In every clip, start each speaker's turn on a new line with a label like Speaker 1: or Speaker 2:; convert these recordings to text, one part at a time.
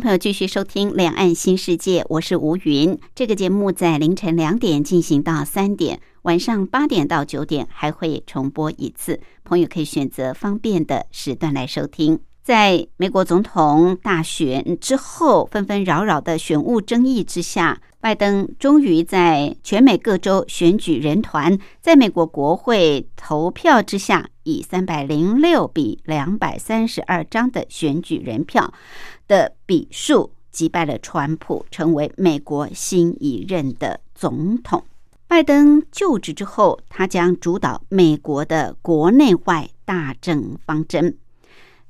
Speaker 1: 朋友继续收听《两岸新世界》，我是吴云。这个节目在凌晨两点进行到三点，晚上八点到九点还会重播一次。朋友可以选择方便的时段来收听。在美国总统大选之后，纷纷扰扰的选务争议之下，拜登终于在全美各州选举人团在美国国会投票之下，以三百零六比两百三十二张的选举人票的比数击败了川普，成为美国新一任的总统。拜登就职之后，他将主导美国的国内外大政方针。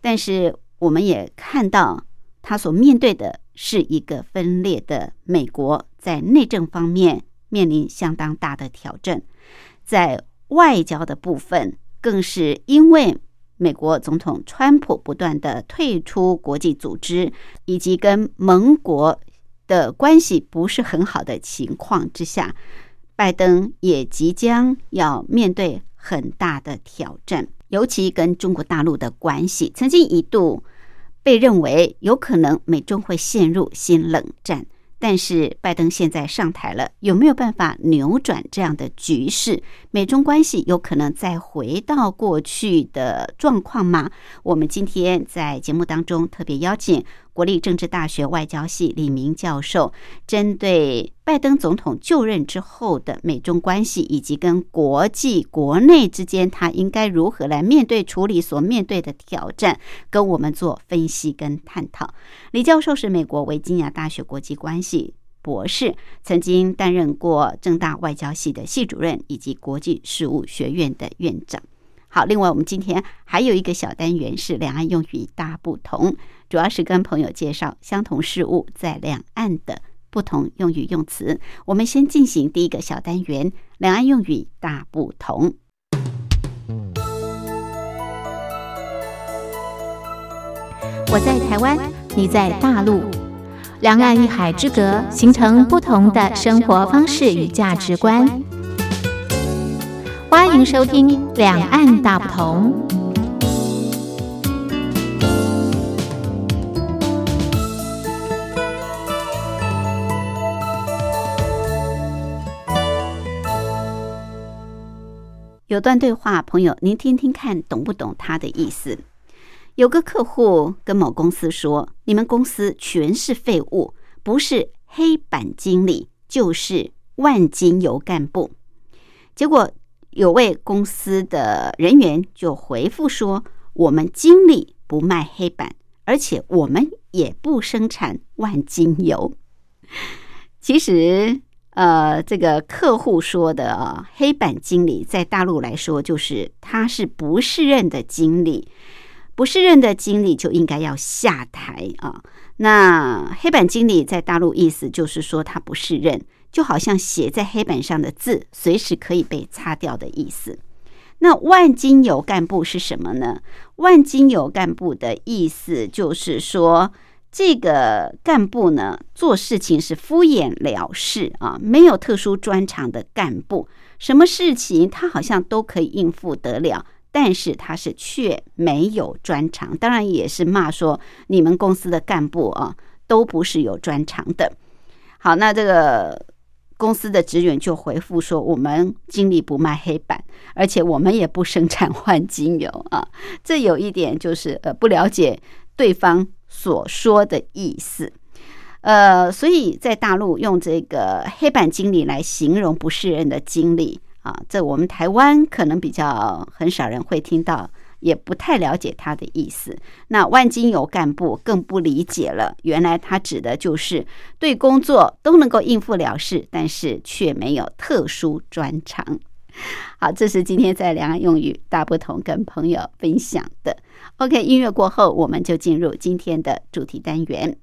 Speaker 1: 但是我们也看到，他所面对的是一个分裂的美国，在内政方面面临相当大的挑战，在外交的部分，更是因为美国总统川普不断的退出国际组织，以及跟盟国的关系不是很好的情况之下，拜登也即将要面对很大的挑战。尤其跟中国大陆的关系，曾经一度被认为有可能美中会陷入新冷战。但是拜登现在上台了，有没有办法扭转这样的局势？美中关系有可能再回到过去的状况吗？我们今天在节目当中特别邀请国立政治大学外交系李明教授，针对拜登总统就任之后的美中关系，以及跟国际国内之间，他应该如何来面对处理所面对的挑战，跟我们做分析跟探讨。李教授是美国维吉尼亚大学国际关系。博士曾经担任过正大外交系的系主任，以及国际事务学院的院长。好，另外我们今天还有一个小单元是两岸用语大不同，主要是跟朋友介绍相同事物在两岸的不同用语用词。我们先进行第一个小单元：两岸用语大不同。
Speaker 2: 我在台湾，你在大陆。两岸一海之隔，形成不同的生活方式与价值观。欢迎收听《两岸大不同》。
Speaker 1: 有段对话，朋友，您听听看，懂不懂他的意思？有个客户跟某公司说：“你们公司全是废物，不是黑板经理，就是万金油干部。”结果有位公司的人员就回复说：“我们经理不卖黑板，而且我们也不生产万金油。”其实，呃，这个客户说的啊，黑板经理在大陆来说，就是他是不适任的经理。不是任的经理就应该要下台啊！那黑板经理在大陆意思就是说他不是任，就好像写在黑板上的字随时可以被擦掉的意思。那万金油干部是什么呢？万金油干部的意思就是说，这个干部呢做事情是敷衍了事啊，没有特殊专长的干部，什么事情他好像都可以应付得了。但是他是却没有专长，当然也是骂说你们公司的干部啊都不是有专长的。好，那这个公司的职员就回复说：“我们经理不卖黑板，而且我们也不生产换金油啊。”这有一点就是呃不了解对方所说的意思。呃，所以在大陆用这个黑板经理来形容不是人的经理。啊，这我们台湾可能比较很少人会听到，也不太了解他的意思。那万金油干部更不理解了，原来他指的就是对工作都能够应付了事，但是却没有特殊专长。好，这是今天在两岸用语大不同跟朋友分享的。OK，音乐过后，我们就进入今天的主题单元。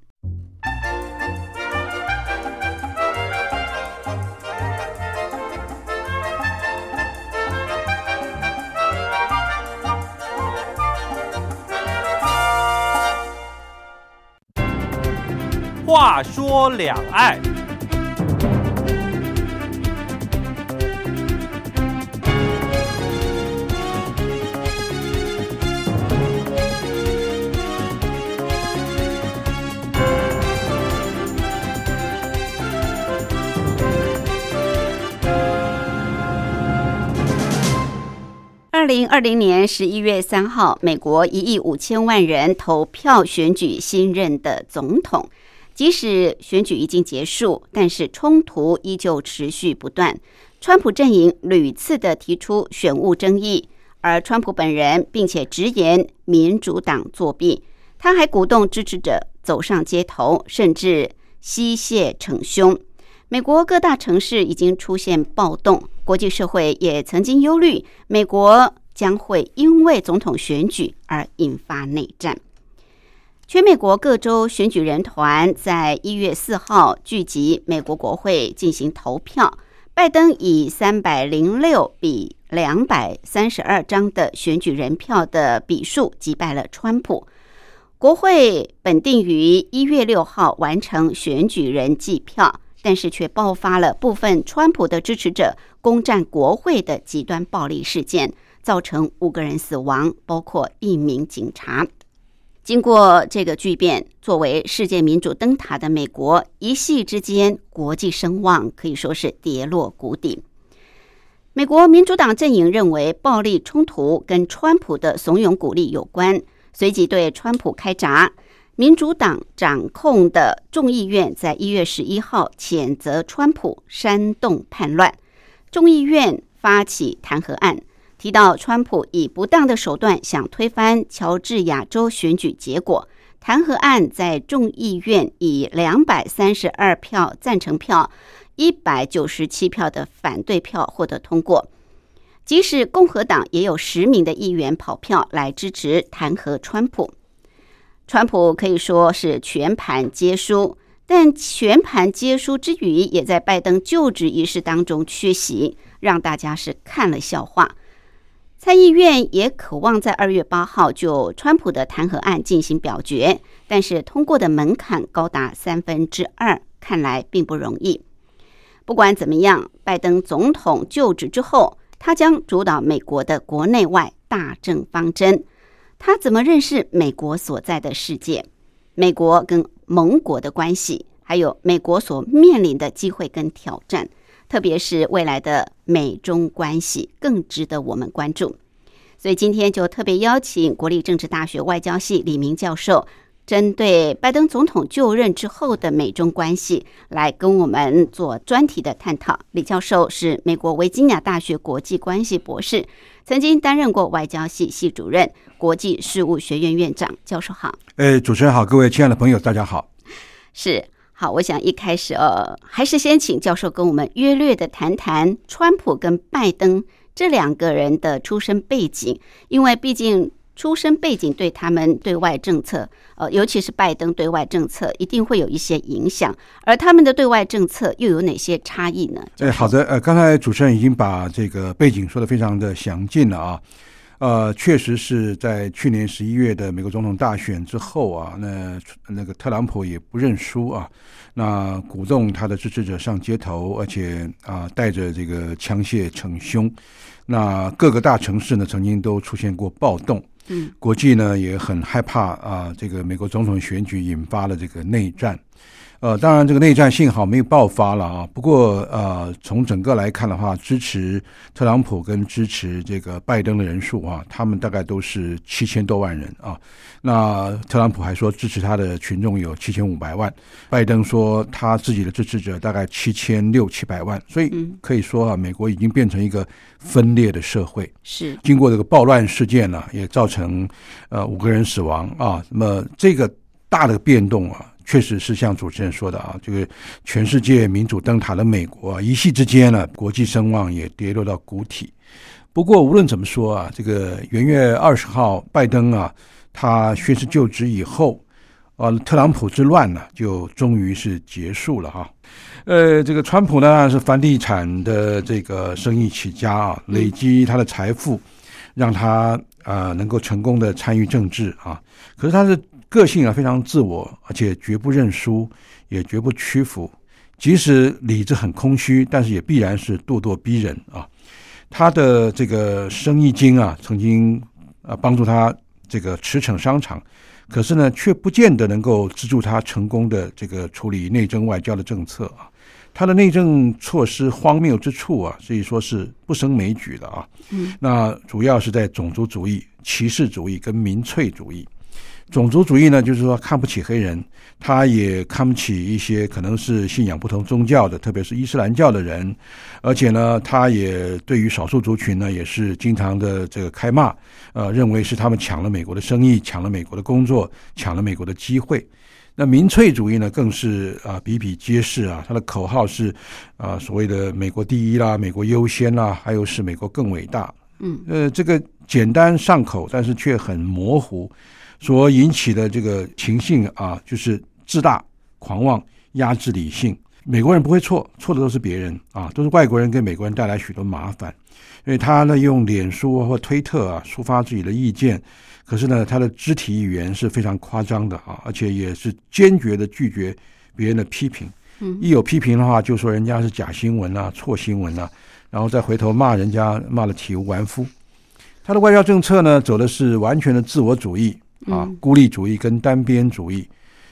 Speaker 3: 话说两岸。
Speaker 1: 二零二零年十一月三号，美国一亿五千万人投票选举新任的总统。即使选举已经结束，但是冲突依旧持续不断。川普阵营屡次的提出选务争议，而川普本人并且直言民主党作弊。他还鼓动支持者走上街头，甚至吸血逞凶。美国各大城市已经出现暴动，国际社会也曾经忧虑，美国将会因为总统选举而引发内战。全美国各州选举人团在一月四号聚集美国国会进行投票，拜登以三百零六比两百三十二张的选举人票的比数击败了川普。国会本定于一月六号完成选举人计票。但是却爆发了部分川普的支持者攻占国会的极端暴力事件，造成五个人死亡，包括一名警察。经过这个巨变，作为世界民主灯塔的美国，一夕之间国际声望可以说是跌落谷底。美国民主党阵营认为暴力冲突跟川普的怂恿鼓励有关，随即对川普开闸。民主党掌控的众议院在一月十一号谴责川普煽动叛乱，众议院发起弹劾案，提到川普以不当的手段想推翻乔治亚州选举结果。弹劾案在众议院以两百三十二票赞成票、一百九十七票的反对票获得通过。即使共和党也有十名的议员跑票来支持弹劾川普。川普可以说是全盘皆输，但全盘皆输之余，也在拜登就职仪式当中缺席，让大家是看了笑话。参议院也渴望在二月八号就川普的弹劾案进行表决，但是通过的门槛高达三分之二，看来并不容易。不管怎么样，拜登总统就职之后，他将主导美国的国内外大政方针。他怎么认识美国所在的世界？美国跟盟国的关系，还有美国所面临的机会跟挑战，特别是未来的美中关系，更值得我们关注。所以今天就特别邀请国立政治大学外交系李明教授。针对拜登总统就任之后的美中关系，来跟我们做专题的探讨。李教授是美国维吉尼亚大学国际关系博士，曾经担任过外交系系主任、国际事务学院院长。教授好，
Speaker 4: 哎，主持人好，各位亲爱的朋友，大家好。
Speaker 1: 是好，我想一开始呃，还是先请教授跟我们约略的谈谈川普跟拜登这两个人的出身背景，因为毕竟。出身背景对他们对外政策，呃，尤其是拜登对外政策，一定会有一些影响。而他们的对外政策又有哪些差异呢？
Speaker 4: 哎，好的，呃，刚才主持人已经把这个背景说的非常的详尽了啊。呃，确实是在去年十一月的美国总统大选之后啊，那那个特朗普也不认输啊，那鼓动他的支持者上街头，而且啊带着这个枪械逞凶。那各个大城市呢，曾经都出现过暴动。国际呢也很害怕啊，这个美国总统选举引发了这个内战。呃，当然，这个内战幸好没有爆发了啊。不过，呃，从整个来看的话，支持特朗普跟支持这个拜登的人数啊，他们大概都是七千多万人啊。那特朗普还说支持他的群众有七千五百万，拜登说他自己的支持者大概七千六七百万。所以可以说啊，美国已经变成一个分裂的社会。
Speaker 1: 是
Speaker 4: 经过这个暴乱事件呢，也造成呃五个人死亡啊。那么这个大的变动啊。确实是像主持人说的啊，这个全世界民主灯塔的美国啊，一夕之间呢，国际声望也跌落到谷底。不过无论怎么说啊，这个元月二十号，拜登啊，他宣誓就职以后，啊，特朗普之乱呢，就终于是结束了哈。呃，这个川普呢是房地产的这个生意起家啊，累积他的财富，让他啊能够成功的参与政治啊。可是他的个性啊非常自我，而且绝不认输，也绝不屈服。即使理智很空虚，但是也必然是咄咄逼人啊。他的这个生意经啊，曾经啊帮助他这个驰骋商场。可是呢，却不见得能够资助他成功的这个处理内政外交的政策啊。他的内政措施荒谬之处啊，可以说是不胜枚举的啊。嗯，那主要是在种族主义、歧视主义跟民粹主义。种族主义呢，就是说看不起黑人，他也看不起一些可能是信仰不同宗教的，特别是伊斯兰教的人，而且呢，他也对于少数族群呢，也是经常的这个开骂，呃，认为是他们抢了美国的生意，抢了美国的工作，抢了美国的机会。那民粹主义呢，更是啊比比皆是啊，他的口号是啊所谓的美国第一啦，美国优先啦，还有是美国更伟大。嗯，呃，这个简单上口，但是却很模糊。所引起的这个情绪啊，就是自大、狂妄、压制理性。美国人不会错，错的都是别人啊，都是外国人给美国人带来许多麻烦。因为他呢用脸书或推特啊抒发自己的意见，可是呢他的肢体语言是非常夸张的啊，而且也是坚决的拒绝别人的批评。嗯，一有批评的话，就说人家是假新闻啊、错新闻啊，然后再回头骂人家，骂的体无完肤。他的外交政策呢，走的是完全的自我主义。啊，孤立主义跟单边主义，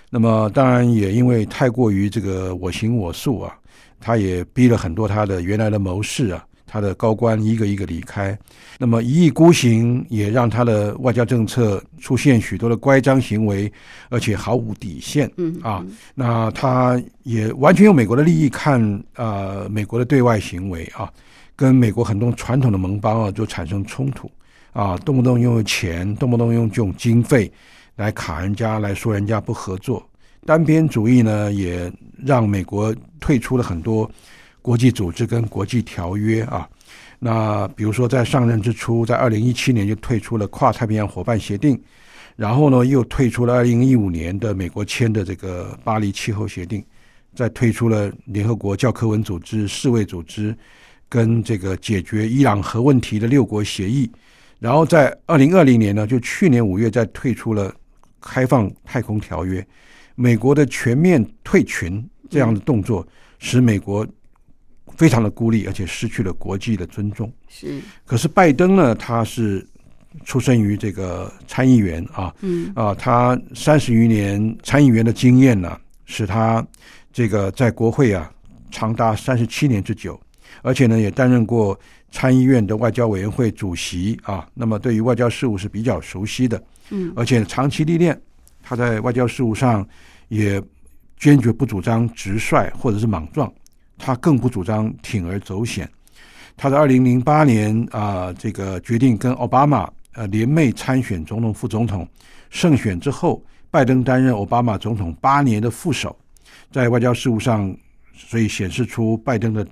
Speaker 4: 那么当然也因为太过于这个我行我素啊，他也逼了很多他的原来的谋士啊，他的高官一个一个离开，那么一意孤行也让他的外交政策出现许多的乖张行为，而且毫无底线。嗯啊，那他也完全用美国的利益看啊，美国的对外行为啊，跟美国很多传统的盟邦啊就产生冲突。啊，动不动用钱，动不动用这种经费来卡人家，来说人家不合作，单边主义呢，也让美国退出了很多国际组织跟国际条约啊。那比如说，在上任之初，在二零一七年就退出了跨太平洋伙伴协定，然后呢，又退出了二零一五年的美国签的这个巴黎气候协定，再退出了联合国教科文组织、世卫组织跟这个解决伊朗核问题的六国协议。然后在二零二零年呢，就去年五月再退出了开放太空条约，美国的全面退群这样的动作，使美国非常的孤立，而且失去了国际的尊重。
Speaker 1: 是，
Speaker 4: 可是拜登呢，他是出生于这个参议员啊，嗯啊，他三十余年参议员的经验呢，使他这个在国会啊长达三十七年之久，而且呢也担任过。参议院的外交委员会主席啊，那么对于外交事务是比较熟悉的，嗯，而且长期历练，他在外交事务上也坚决不主张直率或者是莽撞，他更不主张铤而走险。他在二零零八年啊，这个决定跟奥巴马呃联袂参选总统、副总统，胜选之后，拜登担任奥巴马总统八年的副手，在外交事务上，所以显示出拜登的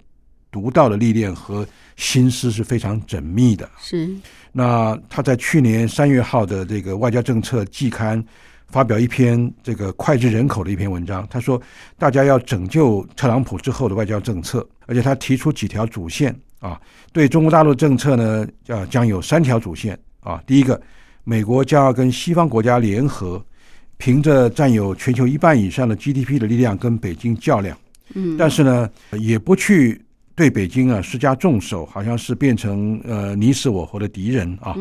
Speaker 4: 独到的历练和。心思是非常缜密的。
Speaker 1: 是，
Speaker 4: 那他在去年三月号的这个外交政策季刊发表一篇这个脍炙人口的一篇文章。他说，大家要拯救特朗普之后的外交政策，而且他提出几条主线啊。对中国大陆政策呢，啊将有三条主线啊。第一个，美国将要跟西方国家联合，凭着占有全球一半以上的 GDP 的力量跟北京较量。嗯，但是呢，也不去。对北京啊施加重手，好像是变成呃你死我活的敌人啊。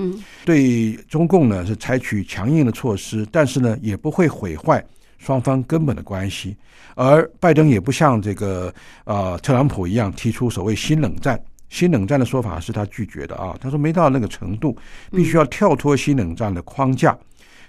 Speaker 4: 对中共呢是采取强硬的措施，但是呢也不会毁坏双方根本的关系。而拜登也不像这个呃特朗普一样提出所谓新冷战。新冷战的说法是他拒绝的啊，他说没到那个程度，必须要跳脱新冷战的框架。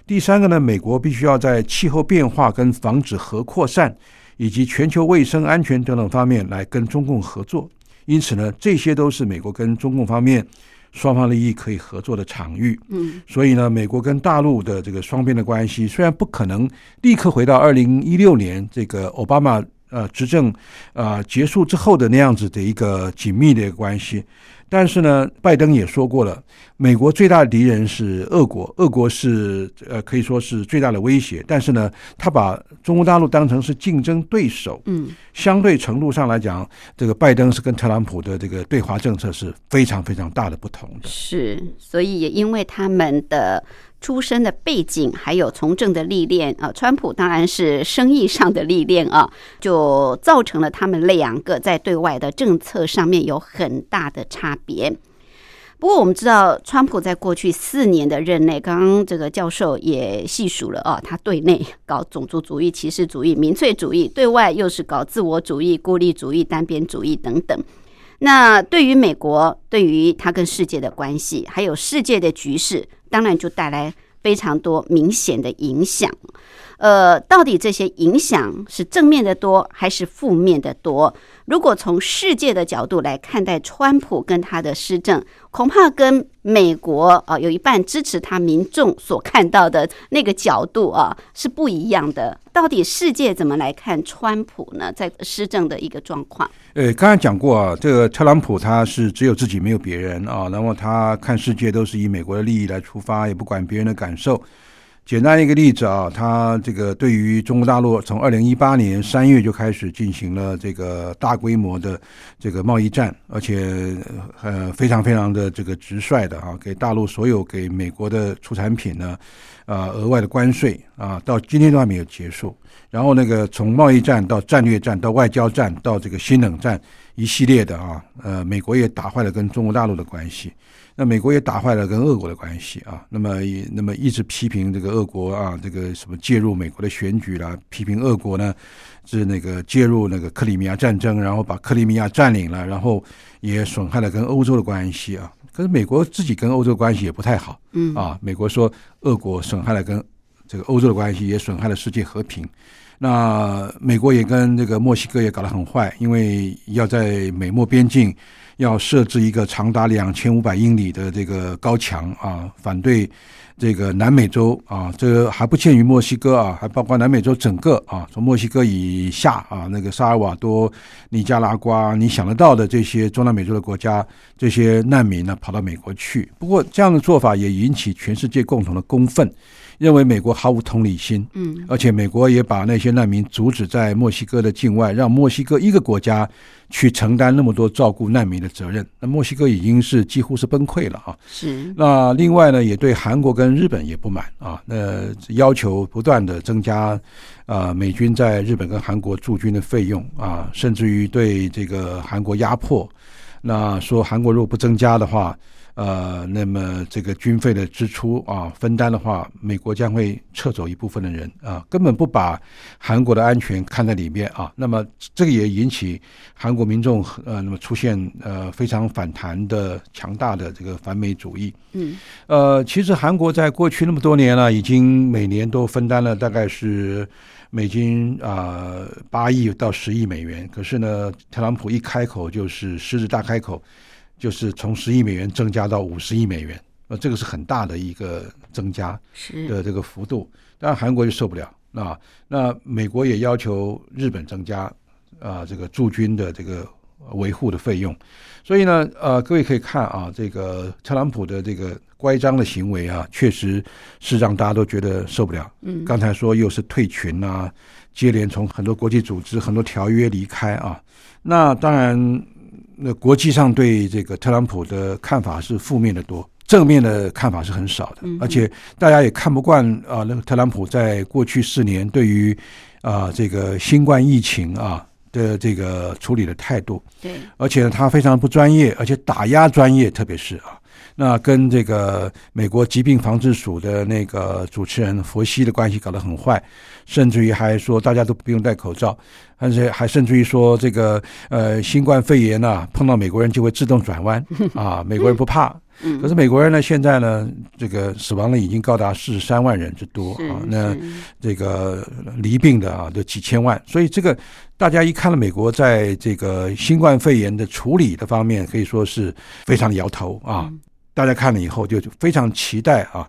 Speaker 4: 第三个呢，美国必须要在气候变化跟防止核扩散以及全球卫生安全等等方面来跟中共合作。因此呢，这些都是美国跟中共方面双方利益可以合作的场域。
Speaker 1: 嗯
Speaker 4: 所以呢，美国跟大陆的这个双边的关系，虽然不可能立刻回到二零一六年这个奥巴马呃执政呃结束之后的那样子的一个紧密的一个关系，但是呢，拜登也说过了，美国最大的敌人是俄国，俄国是呃可以说是最大的威胁，但是呢，他把中国大陆当成是竞争对手，
Speaker 1: 嗯
Speaker 4: 相对程度上来讲，这个拜登是跟特朗普的这个对华政策是非常非常大的不同的。
Speaker 1: 是，所以也因为他们的出身的背景，还有从政的历练啊，川普当然是生意上的历练啊，就造成了他们两个在对外的政策上面有很大的差别。不过我们知道，川普在过去四年的任内，刚刚这个教授也细数了啊，他对内搞种族主义、歧视主义、民粹主义，对外又是搞自我主义、孤立主义、单边主义等等。那对于美国，对于他跟世界的关系，还有世界的局势，当然就带来非常多明显的影响。呃，到底这些影响是正面的多还是负面的多？如果从世界的角度来看待川普跟他的施政，恐怕跟美国啊、有一半支持他民众所看到的那个角度啊是不一样的。到底世界怎么来看川普呢？在施政的一个状况？
Speaker 4: 呃，刚才讲过啊，这个特朗普他是只有自己没有别人啊，然后他看世界都是以美国的利益来出发，也不管别人的感受。简单一个例子啊，他这个对于中国大陆从二零一八年三月就开始进行了这个大规模的这个贸易战，而且呃非常非常的这个直率的啊，给大陆所有给美国的出产品呢，呃额外的关税啊，到今天都还没有结束。然后那个从贸易战到战略战到外交战到这个新冷战一系列的啊，呃，美国也打坏了跟中国大陆的关系，那美国也打坏了跟俄国的关系啊。那么也那么一直批评这个俄国啊，这个什么介入美国的选举啦，批评俄国呢是那个介入那个克里米亚战争，然后把克里米亚占领了，然后也损害了跟欧洲的关系啊。可是美国自己跟欧洲关系也不太好，
Speaker 1: 嗯
Speaker 4: 啊，美国说俄国损害了跟这个欧洲的关系，也损害了世界和平。那美国也跟这个墨西哥也搞得很坏，因为要在美墨边境要设置一个长达两千五百英里的这个高墙啊，反对这个南美洲啊，这个还不限于墨西哥啊，还包括南美洲整个啊，从墨西哥以下啊，那个萨尔瓦多、尼加拉瓜，你想得到的这些中南美洲的国家，这些难民呢跑到美国去。不过这样的做法也引起全世界共同的公愤。认为美国毫无同理心，
Speaker 1: 嗯
Speaker 4: 而且美国也把那些难民阻止在墨西哥的境外，让墨西哥一个国家去承担那么多照顾难民的责任。那墨西哥已经是几乎是崩溃了啊！
Speaker 1: 是
Speaker 4: 那另外呢，也对韩国跟日本也不满啊，那要求不断的增加啊美军在日本跟韩国驻军的费用啊，甚至于对这个韩国压迫。那说韩国如果不增加的话，呃，那么这个军费的支出啊分担的话，美国将会撤走一部分的人啊，根本不把韩国的安全看在里面啊。那么这个也引起韩国民众呃，那么出现呃非常反弹的强大的这个反美主义。
Speaker 1: 嗯
Speaker 4: 呃，其实韩国在过去那么多年了，已经每年都分担了大概是美金啊八亿到十亿美元。可是呢，特朗普一开口就是狮子大开口，就是从十亿美元增加到五十亿美元，那，这个是很大的一个增加的这个幅度。当然韩国就受不了啊，那美国也要求日本增加啊这个驻军的这个维护的费用。所以呢，呃，各位可以看啊，这个特朗普的这个乖张的行为啊，确实是让大家都觉得受不了。
Speaker 1: 嗯
Speaker 4: 刚才说又是退群啊，接连从很多国际组织、很多条约离开啊。那当然，那国际上对这个特朗普的看法是负面的多，正面的看法是很少的。
Speaker 1: 嗯
Speaker 4: 而且大家也看不惯啊，那个特朗普在过去四年对于啊这个新冠疫情啊的这个处理的态度。
Speaker 1: 对
Speaker 4: 而且呢，他非常不专业，而且打压专业，特别是啊，那跟这个美国疾病防治署的那个主持人佛西的关系搞得很坏，甚至于还说大家都不用戴口罩，而且还甚至于说这个呃新冠肺炎呢、碰到美国人就会自动转弯 啊，美国人不怕。
Speaker 1: 嗯
Speaker 4: 可是美国人呢，现在呢，这个死亡率已经高达四十三万人之多啊，那这个离病的啊，都几千万，所以这个大家一看了美国在这个新冠肺炎的处理的方面，可以说是非常的摇头啊。大家看了以后就非常期待啊，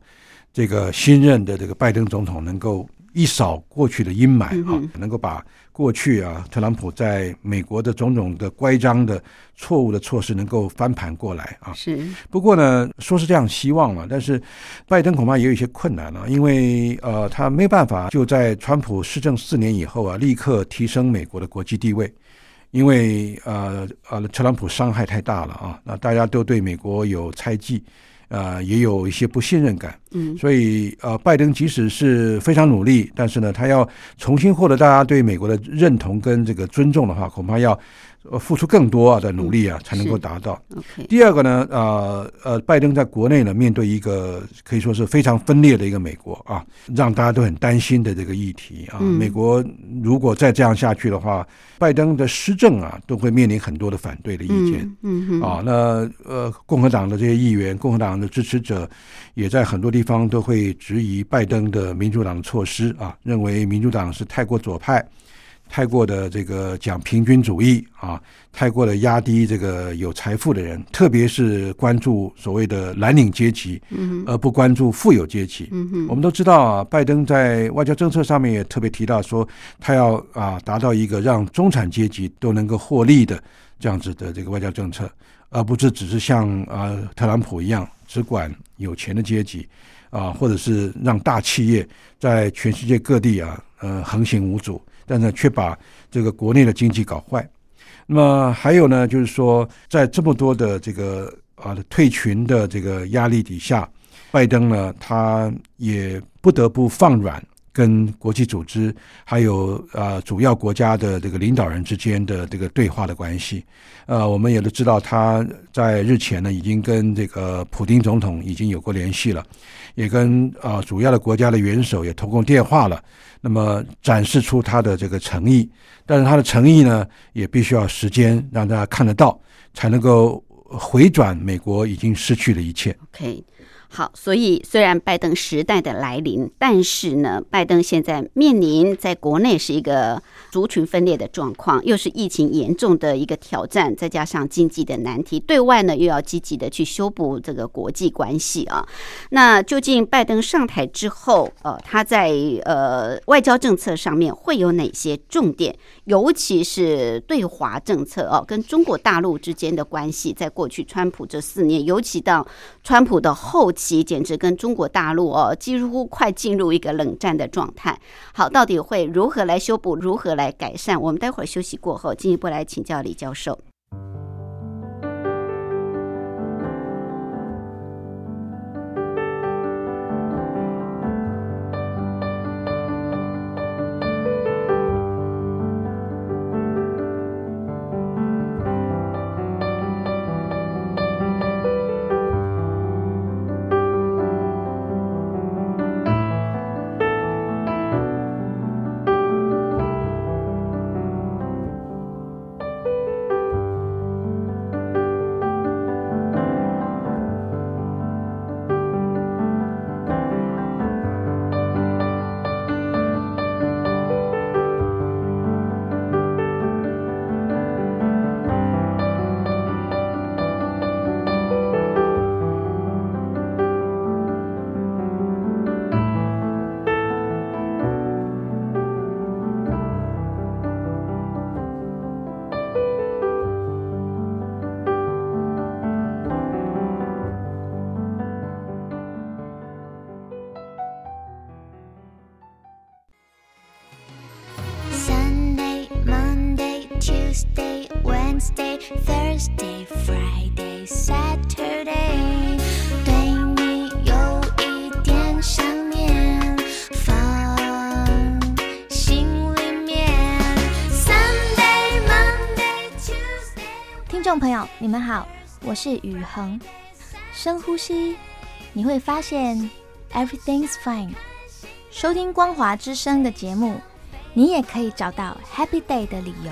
Speaker 4: 这个新任的这个拜登总统能够一扫过去的阴霾啊，能够把过去啊特朗普在美国的种种的乖张的错误的措施能够翻盘过来啊。
Speaker 1: 是，
Speaker 4: 不过呢，说是这样希望了，但是拜登恐怕也有一些困难了，因为呃，他没办法就在川普施政四年以后啊，立刻提升美国的国际地位。因为呃呃，特朗普伤害太大了啊，那大家都对美国有猜忌，呃，也有一些不信任感，
Speaker 1: 嗯，
Speaker 4: 所以呃，拜登即使是非常努力，但是呢，他要重新获得大家对美国的认同跟这个尊重的话，恐怕要。呃，付出更多的努力啊，才能够达到。第二个呢，呃呃，拜登在国内呢，面对一个可以说是非常分裂的一个美国啊，让大家都很担心的这个议题啊。美国如果再这样下去的话，拜登的施政啊，都会面临很多的反对的意见。
Speaker 1: 嗯
Speaker 4: 啊，那呃，共和党的这些议员，共和党的支持者，也在很多地方都会质疑拜登的民主党的措施啊，认为民主党是太过左派。太过的这个讲平均主义啊，太过的压低这个有财富的人，特别是关注所谓的蓝领阶级，
Speaker 1: 嗯，
Speaker 4: 而不关注富有阶级。
Speaker 1: 嗯
Speaker 4: 我们都知道啊，拜登在外交政策上面也特别提到说，他要啊达到一个让中产阶级都能够获利的这样子的这个外交政策，而不是只是像啊特朗普一样只管有钱的阶级啊，或者是让大企业在全世界各地啊呃横行无阻。但是却把这个国内的经济搞坏。那么还有呢，就是说，在这么多的这个啊退群的这个压力底下，拜登呢，他也不得不放软跟国际组织还有啊主要国家的这个领导人之间的这个对话的关系。呃，我们也都知道，他在日前呢，已经跟这个普京总统已经有过联系了，也跟啊主要的国家的元首也通过电话了。那么展示出他的这个诚意，但是他的诚意呢，也必须要时间让大家看得到，才能够回转美国已经失去的一切。
Speaker 1: OK。好，所以虽然拜登时代的来临，但是呢，拜登现在面临在国内是一个族群分裂的状况，又是疫情严重的一个挑战，再加上经济的难题，对外呢又要积极的去修补这个国际关系啊。那究竟拜登上台之后，呃，他在呃外交政策上面会有哪些重点？尤其是对华政策哦，跟中国大陆之间的关系，在过去川普这四年，尤其到川普的后。其简直跟中国大陆哦，几乎快进入一个冷战的状态。好，到底会如何来修补，如何来改善？我们待会儿休息过后，进一步来请教李教授。Thursday，Friday，Saturday。
Speaker 5: 对你有一点想念，放心里面。Sunday，Monday，Tuesday。听众朋友，你们好，我是雨恒。深呼吸，你会发现 everything's fine。收听光华之声的节目，你也可以找到 happy day 的理由。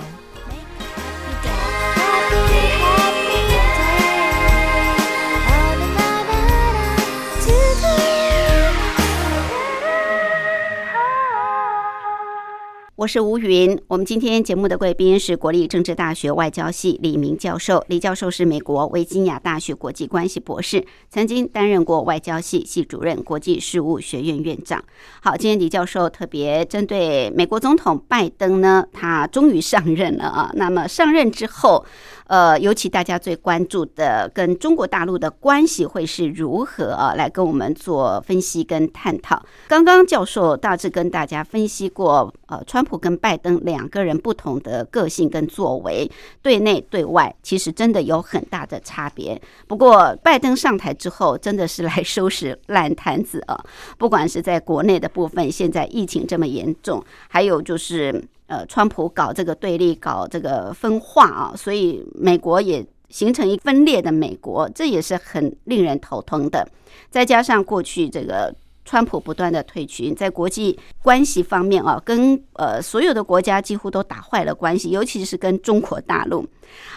Speaker 1: 我是吴云。我们今天节目的贵宾是国立政治大学外交系李明教授。李教授是美国维吉尼亚大学国际关系博士，曾经担任过外交系系主任、国际事务学院院长。好，今天李教授特别针对美国总统拜登呢，他终于上任了啊。那么上任之后，呃，尤其大家最关注的跟中国大陆的关系会是如何啊？来跟我们做分析跟探讨。刚刚教授大致跟大家分析过，呃，川。普跟拜登两个人不同的个性跟作为，对内对外其实真的有很大的差别。不过拜登上台之后，真的是来收拾烂摊子啊！不管是在国内的部分，现在疫情这么严重，还有就是呃，川普搞这个对立，搞这个分化啊，所以美国也形成一分裂的美国，这也是很令人头疼的。再加上过去这个。川普不断的退群，在国际关系方面啊，跟呃所有的国家几乎都打坏了关系，尤其是跟中国大陆。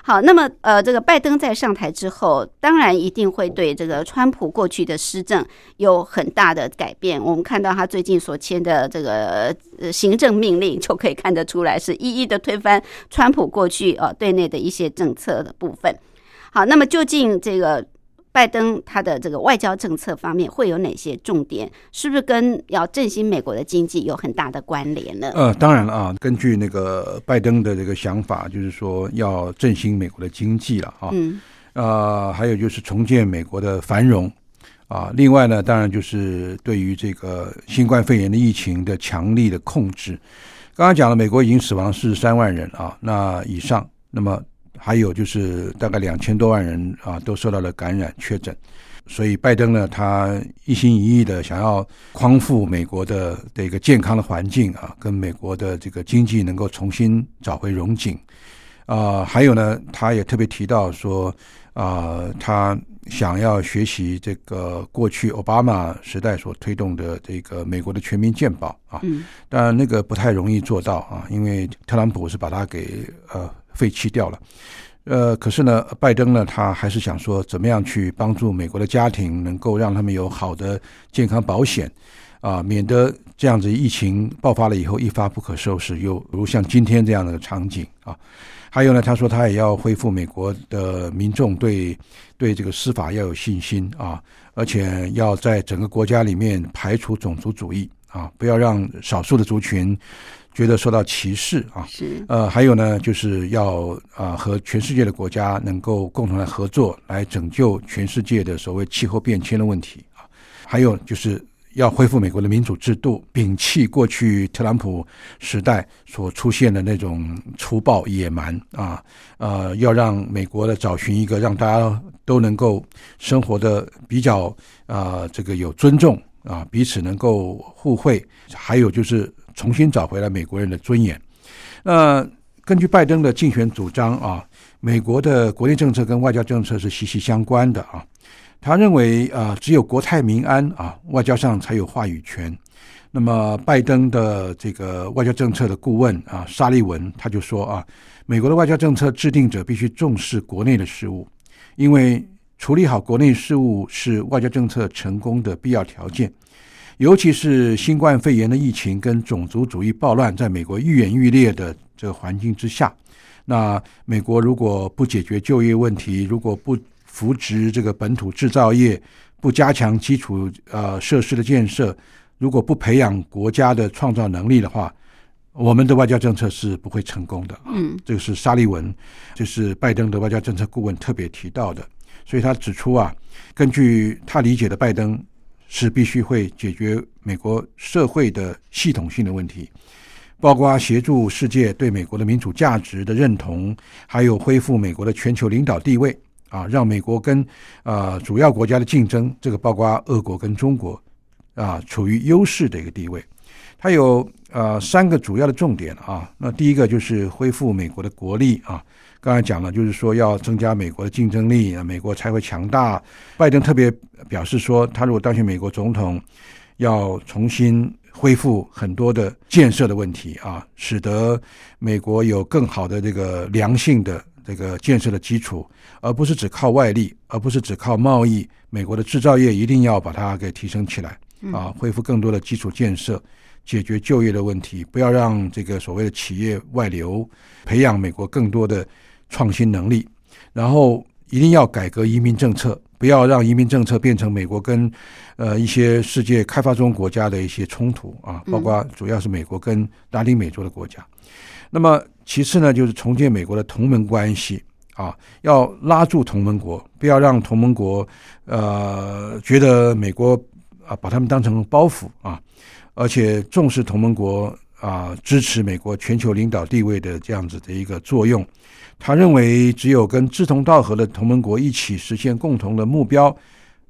Speaker 1: 好，那么呃，这个拜登在上台之后，当然一定会对这个川普过去的施政有很大的改变。我们看到他最近所签的这个呃行政命令，就可以看得出来，是一一的推翻川普过去呃对内的一些政策的部分。好，那么究竟这个？拜登他的这个外交政策方面会有哪些重点？是不是跟要振兴美国的经济有很大的关联呢？
Speaker 4: 呃，当然了啊，根据那个拜登的这个想法，就是说要振兴美国的经济了啊。嗯。呃，还有就是重建美国的繁荣啊。另外呢，当然就是对于这个新冠肺炎的疫情的强力的控制。刚刚讲了，美国已经死亡四十三万人啊，那以上，那么。还有就是大概两千多万人啊，都受到了感染确诊，所以拜登呢，他一心一意的想要匡复美国的的一个健康的环境啊，跟美国的这个经济能够重新找回荣景啊。还有呢，他也特别提到说啊，他想要学习这个过去奥巴马时代所推动的这个美国的全民健保啊。嗯。当然那个不太容易做到啊，因为特朗普是把它给呃。废弃掉了，呃，可是呢，拜登呢，他还是想说，怎么样去帮助美国的家庭，能够让他们有好的健康保险啊，免得这样子疫情爆发了以后一发不可收拾，又如像今天这样的场景啊。还有呢，他说他也要恢复美国的民众对对这个司法要有信心啊，而且要在整个国家里面排除种族主义啊，不要让少数的族群。觉得受到歧视啊，
Speaker 1: 是
Speaker 4: 呃，还有呢，就是要啊和全世界的国家能够共同来合作，来拯救全世界的所谓气候变迁的问题啊。还有就是要恢复美国的民主制度，摒弃过去特朗普时代所出现的那种粗暴野蛮啊，呃，要让美国的找寻一个让大家都能够生活的比较啊这个有尊重啊，彼此能够互惠，还有就是。重新找回了美国人的尊严。那根据拜登的竞选主张啊，美国的国内政策跟外交政策是息息相关的啊。他认为啊，只有国泰民安啊，外交上才有话语权。那么，拜登的这个外交政策的顾问啊，沙利文他就说啊，美国的外交政策制定者必须重视国内的事务，因为处理好国内事务是外交政策成功的必要条件。尤其是新冠肺炎的疫情跟种族主义暴乱，在美国愈演愈烈的这个环境之下，那美国如果不解决就业问题，如果不扶植这个本土制造业，不加强基础呃设施的建设，如果不培养国家的创造能力的话，我们的外交政策是不会成功的。嗯，这个是沙利文，就是拜登的外交政策顾问特别提到的，所以他指出啊，根据他理解的拜登。是必须会解决美国社会的系统性的问题，包括协助世界对美国的民主价值的认同，还有恢复美国的全球领导地位啊，让美国跟呃主要国家的竞争，这个包括俄国跟中国啊，处于优势的一个地位。它有呃三个主要的重点啊，那第一个就是恢复美国的国力啊。刚才讲了，就是说要增加美国的竞争力啊，美国才会强大。拜登特别表示说，他如果当选美国总统，要重新恢复很多的建设的问题啊，使得美国有更好的这个良性的这个建设的基础，而不是只靠外力，而不是只靠贸易。美国的制造业一定要把它给提升起来。啊，恢复更多的基础建设，解决就业的问题，不要让这个所谓的企业外流，培养美国更多的创新能力，然后一定要改革移民政策，不要让移民政策变成美国跟呃一些世界开发中国家的一些冲突啊，包括主要是美国跟拉丁美洲的国家。那么其次呢，就是重建美国的同盟关系。啊，要拉住同盟国，不要让同盟国呃觉得美国啊把他们当成包袱啊，而且重视同盟国啊支持美国全球领导地位的这样子的一个作用。他认为，只有跟志同道合的同盟国一起实现共同的目标，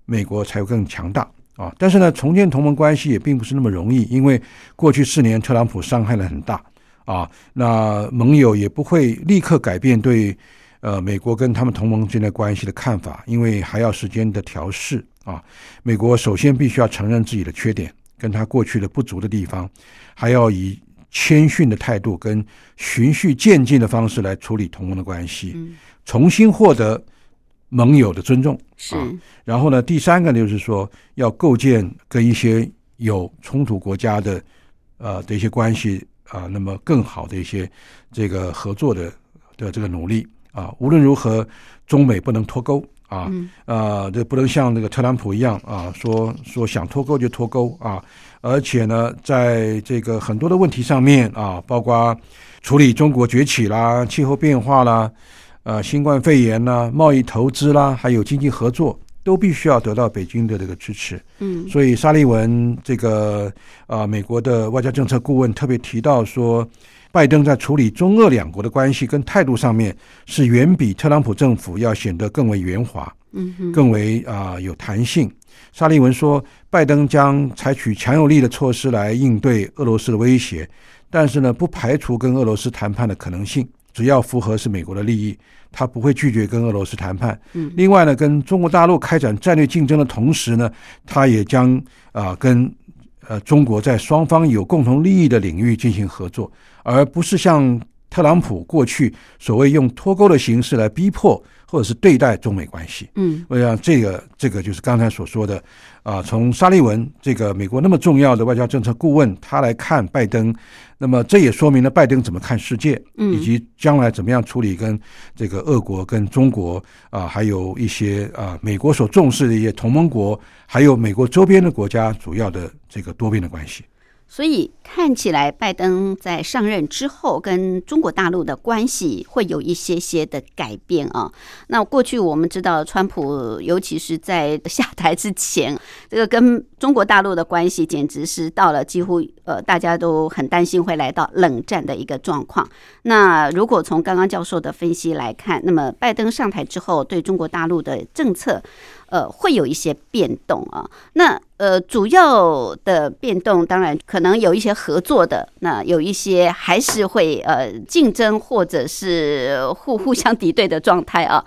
Speaker 4: 美国才会更强大啊。但是呢，重建同盟关系也并不是那么容易，因为过去四年特朗普伤害了很大啊，那盟友也不会立刻改变对。呃，美国跟他们同盟之间的关系的看法，因为还要时间的调试啊。美国首先必须要承认自己的缺点，跟他过去的不足的地方，还要以谦逊的态度跟循序渐进的方式来处理同盟的关系，重新获得盟友的尊重。
Speaker 1: 是。
Speaker 4: 然后呢，第三个就是说，要构建跟一些有冲突国家的呃的一些关系啊，那么更好的一些这个合作的的这个努力。啊，无论如何，中美不能脱钩啊！呃，这不能像那个特朗普一样啊，说说想脱钩就脱钩啊！而且呢，在这个很多的问题上面啊，包括处理中国崛起啦、气候变化啦、呃，新冠肺炎啦、贸易投资啦，还有经济合作，都必须要得到北京的这个支持。
Speaker 1: 嗯，
Speaker 4: 所以沙利文这个啊，美国的外交政策顾问特别提到说。拜登在处理中俄两国的关系跟态度上面，是远比特朗普政府要显得更为圆滑，
Speaker 1: 嗯，
Speaker 4: 更为啊有弹性。沙利文说，拜登将采取强有力的措施来应对俄罗斯的威胁，但是呢，不排除跟俄罗斯谈判的可能性，只要符合是美国的利益，他不会拒绝跟俄罗斯谈判。
Speaker 1: 嗯，
Speaker 4: 另外呢，跟中国大陆开展战略竞争的同时呢，他也将啊跟呃中国在双方有共同利益的领域进行合作。而不是像特朗普过去所谓用脱钩的形式来逼迫或者是对待中美关系。
Speaker 1: 嗯，
Speaker 4: 我想这个这个就是刚才所说的啊，从沙利文这个美国那么重要的外交政策顾问他来看拜登，那么这也说明了拜登怎么看世界，以及将来怎么样处理跟这个俄国、跟中国啊，还有一些啊美国所重视的一些同盟国，还有美国周边的国家主要的这个多边的关系。
Speaker 1: 所以看起来，拜登在上任之后跟中国大陆的关系会有一些些的改变啊。那过去我们知道，川普尤其是在下台之前，这个跟中国大陆的关系简直是到了几乎呃，大家都很担心会来到冷战的一个状况。那如果从刚刚教授的分析来看，那么拜登上台之后对中国大陆的政策。呃，会有一些变动啊。那呃，主要的变动当然可能有一些合作的，那有一些还是会呃竞争或者是互 互相敌对的状态啊。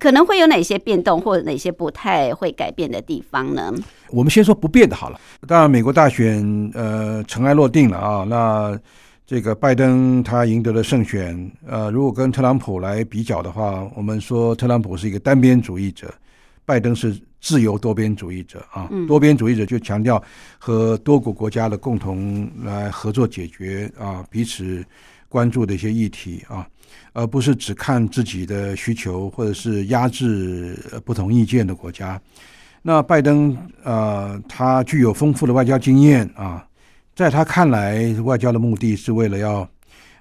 Speaker 1: 可能会有哪些变动，或者哪些不太会改变的地方呢？
Speaker 4: 我们先说不变的好了。当然，美国大选呃尘埃落定了啊。那这个拜登他赢得了胜选，呃，如果跟特朗普来比较的话，我们说特朗普是一个单边主义者。拜登是自由多边主义者啊，多边主义者就强调和多国国家的共同来合作解决啊彼此关注的一些议题啊，而不是只看自己的需求或者是压制不同意见的国家。那拜登呃，他具有丰富的外交经验啊，在他看来，外交的目的是为了要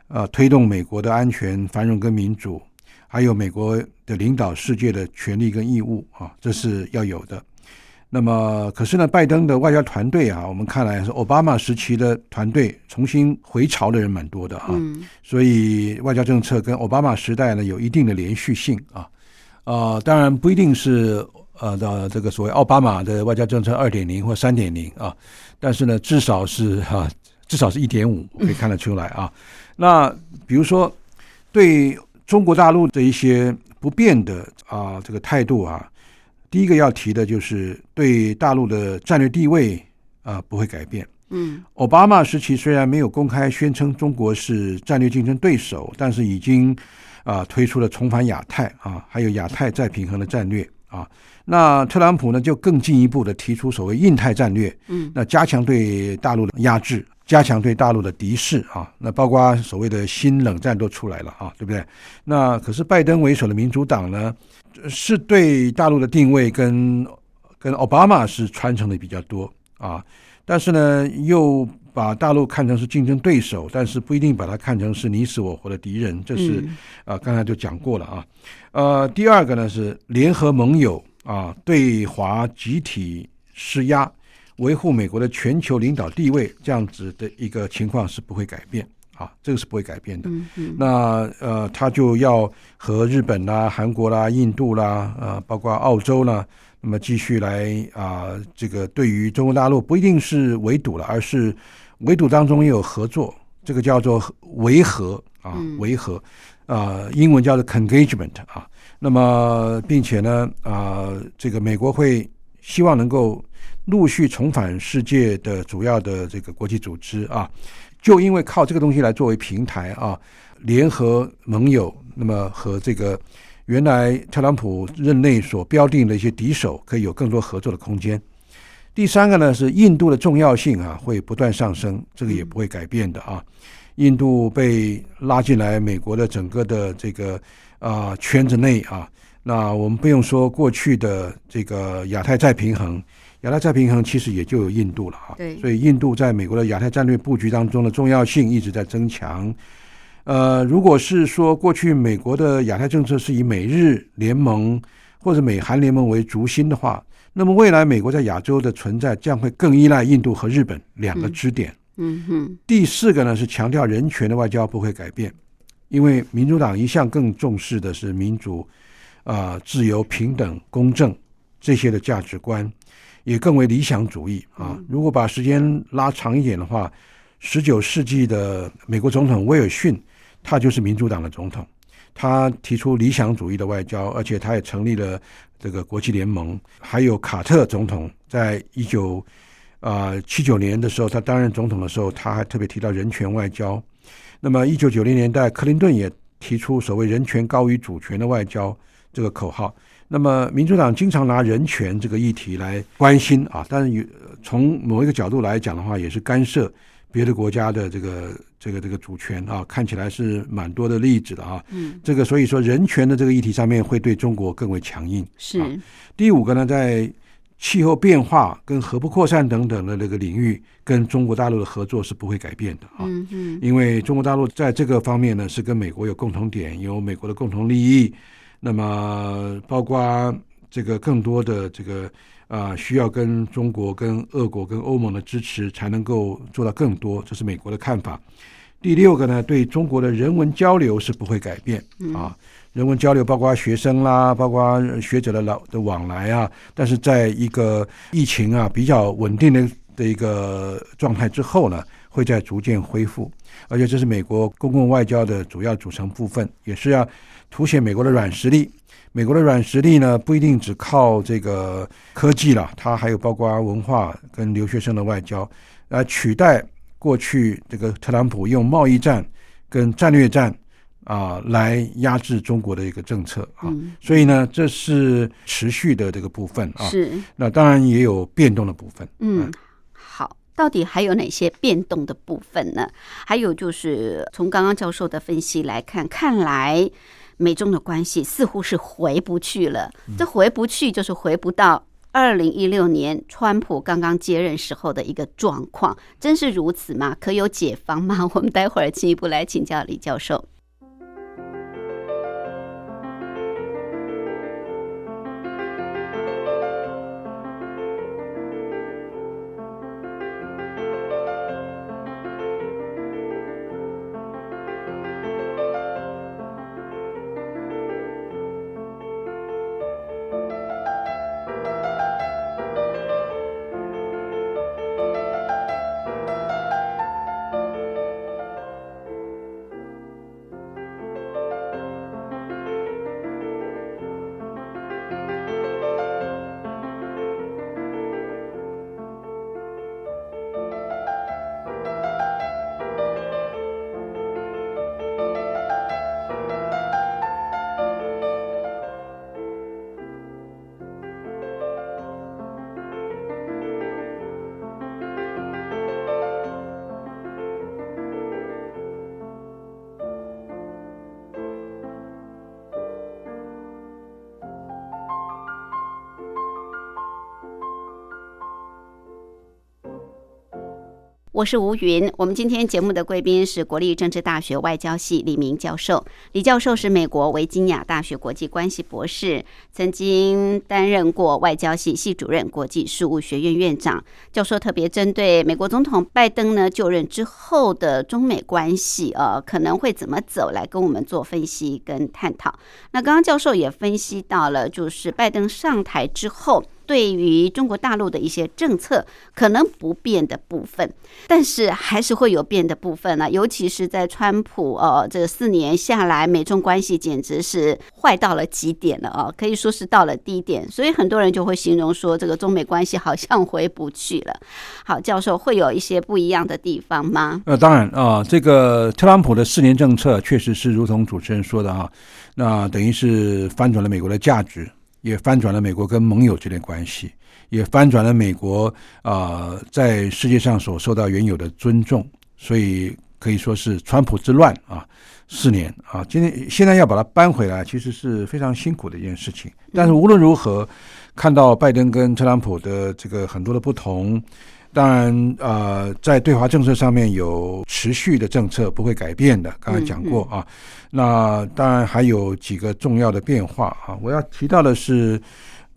Speaker 4: 呃推动美国的安全、繁荣跟民主。还有美国的领导世界的权利跟义务啊，这是要有的。那么，可是呢，拜登的外交团队啊，我们看来是奥巴马时期的团队重新回潮的人蛮多的啊，所以外交政策跟奥巴马时代呢有一定的连续性啊。啊，当然不一定是呃的这个所谓奥巴马的外交政策二点零或三点零啊，但是呢，至少是哈，至少是一点五，可以看得出来啊。那比如说对。中国大陆的一些不变的啊，这个态度啊，第一个要提的就是对大陆的战略地位啊不会改变。
Speaker 1: 嗯，
Speaker 4: 奥巴马时期虽然没有公开宣称中国是战略竞争对手，但是已经啊推出了重返亚太啊，还有亚太再平衡的战略啊。那特朗普呢，就更进一步的提出所谓印太战略，
Speaker 1: 嗯，
Speaker 4: 那加强对大陆的压制，加强对大陆的敌视啊。那包括所谓的新冷战都出来了啊，对不对？那可是拜登为首的民主党呢，是对大陆的定位跟跟奥巴马是传承的比较多啊，但是呢，又把大陆看成是竞争对手，但是不一定把它看成是你死我活的敌人，这是
Speaker 1: 嗯
Speaker 4: 啊，刚才就讲过了啊。呃，第二个呢是联合盟友啊，对华集体施压，维护美国的全球领导地位，这样子的一个情况是不会改变啊，这个是不会改变的。
Speaker 1: 嗯嗯
Speaker 4: 那呃，他就要和日本啦、韩国啦、印度啦，呃，包括澳洲啦，那么继续来啊、这个对于中国大陆不一定是围堵了，而是围堵当中也有合作，这个叫做维和啊
Speaker 1: 嗯，
Speaker 4: 维和，啊，英文叫做 engagement 啊。那么，并且呢，啊、这个美国会希望能够陆续重返世界的主要的这个国际组织啊，就因为靠这个东西来作为平台啊，联合盟友，那么和这个原来特朗普任内所标定的一些敌手，可以有更多合作的空间。第三个呢是印度的重要性啊会不断上升，这个也不会改变的啊。印度被拉进来美国的整个的这个啊、圈子内啊，那我们不用说过去的这个亚太再平衡，亚太再平衡其实也就有印度了哈。
Speaker 1: 对
Speaker 4: 所以印度在美国的亚太战略布局当中的重要性一直在增强。呃，如果是说过去美国的亚太政策是以美日联盟或者美韩联盟为轴心的话，那么未来美国在亚洲的存在将会更依赖印度和日本两个支点。
Speaker 1: 嗯哼
Speaker 4: 第四个呢是强调人权的外交不会改变，因为民主党一向更重视的是民主、啊、自由、平等、公正这些的价值观，也更为理想主义啊。如果把时间拉长一点的话，十九世纪的美国总统威尔逊，他就是民主党的总统，他提出理想主义的外交，而且他也成立了这个国际联盟。还有卡特总统在一九啊七九年的时候，他担任总统的时候，他还特别提到人权外交。那么一九九零年代，克林顿也提出所谓“人权高于主权”的外交这个口号。那么民主党经常拿人权这个议题来关心啊，但是有从某一个角度来讲的话，也是干涉别的国家的这个这个这个主权啊，看起来是蛮多的例子的啊。
Speaker 1: 嗯，
Speaker 4: 这个所以说人权的这个议题上面会对中国更为强硬。
Speaker 1: 是
Speaker 4: 啊第五个呢，在气候变化跟核不扩散等等的那个领域，跟中国大陆的合作是不会改变的啊。
Speaker 1: 嗯嗯
Speaker 4: 因为中国大陆在这个方面呢，是跟美国有共同点，有美国的共同利益，那么包括这个更多的这个啊、需要跟中国、跟俄国、跟欧盟的支持，才能够做到更多，这是美国的看法。第六个呢，对中国的人文交流是不会改变啊，人文交流包括学生啦，包括学者的老的往来啊，但是在一个疫情啊比较稳定的的一个状态之后呢，会在逐渐恢复，而且这是美国公共外交的主要组成部分，也是要凸显美国的软实力。美国的软实力呢，不一定只靠这个科技了，它还有包括文化跟留学生的外交，来取代过去这个特朗普用贸易战跟战略战啊、来压制中国的一个政策啊。
Speaker 1: 嗯
Speaker 4: 所以呢，这是持续的这个部分啊。
Speaker 1: 是
Speaker 4: 那当然也有变动的部分。
Speaker 1: 嗯，好，到底还有哪些变动的部分呢？还有就是从刚刚教授的分析来看，看来美中的关系似乎是回不去了。这回不去，就是回不到。二零一六年，川普刚刚接任时候的一个状况，真是如此吗？可有解方吗？我们待会儿进一步来请教李教授。我是吴云。我们今天节目的贵宾是国立政治大学外交系李明教授。李教授是美国维吉尼亚大学国际关系博士，曾经担任过外交系系主任、国际事务学院院长。教授特别针对美国总统拜登呢就任之后的中美关系，呃，可能会怎么走，来跟我们做分析跟探讨。那刚刚教授也分析到了，就是拜登上台之后。对于中国大陆的一些政策可能不变的部分，但是还是会有变的部分呢。尤其是在川普呃这四年下来，美中关系简直是坏到了极点了啊，可以说是到了低点。所以很多人就会形容说，这个中美关系好像回不去了。好，教授会有一些不一样的地方吗？
Speaker 4: 呃，当然啊，这个特朗普的四年政策确实是如同主持人说的啊，那等于是翻转了美国的价值。也翻转了美国跟盟友之间关系，也翻转了美国啊在世界上所受到原有的尊重，所以可以说是川普之乱啊四年啊，今天现在要把它搬回来，其实是非常辛苦的一件事情。但是无论如何，看到拜登跟特朗普的这个很多的不同。当然，呃，在对华政策上面有持续的政策不会改变的，刚才讲过啊。那当然还有几个重要的变化啊。我要提到的是，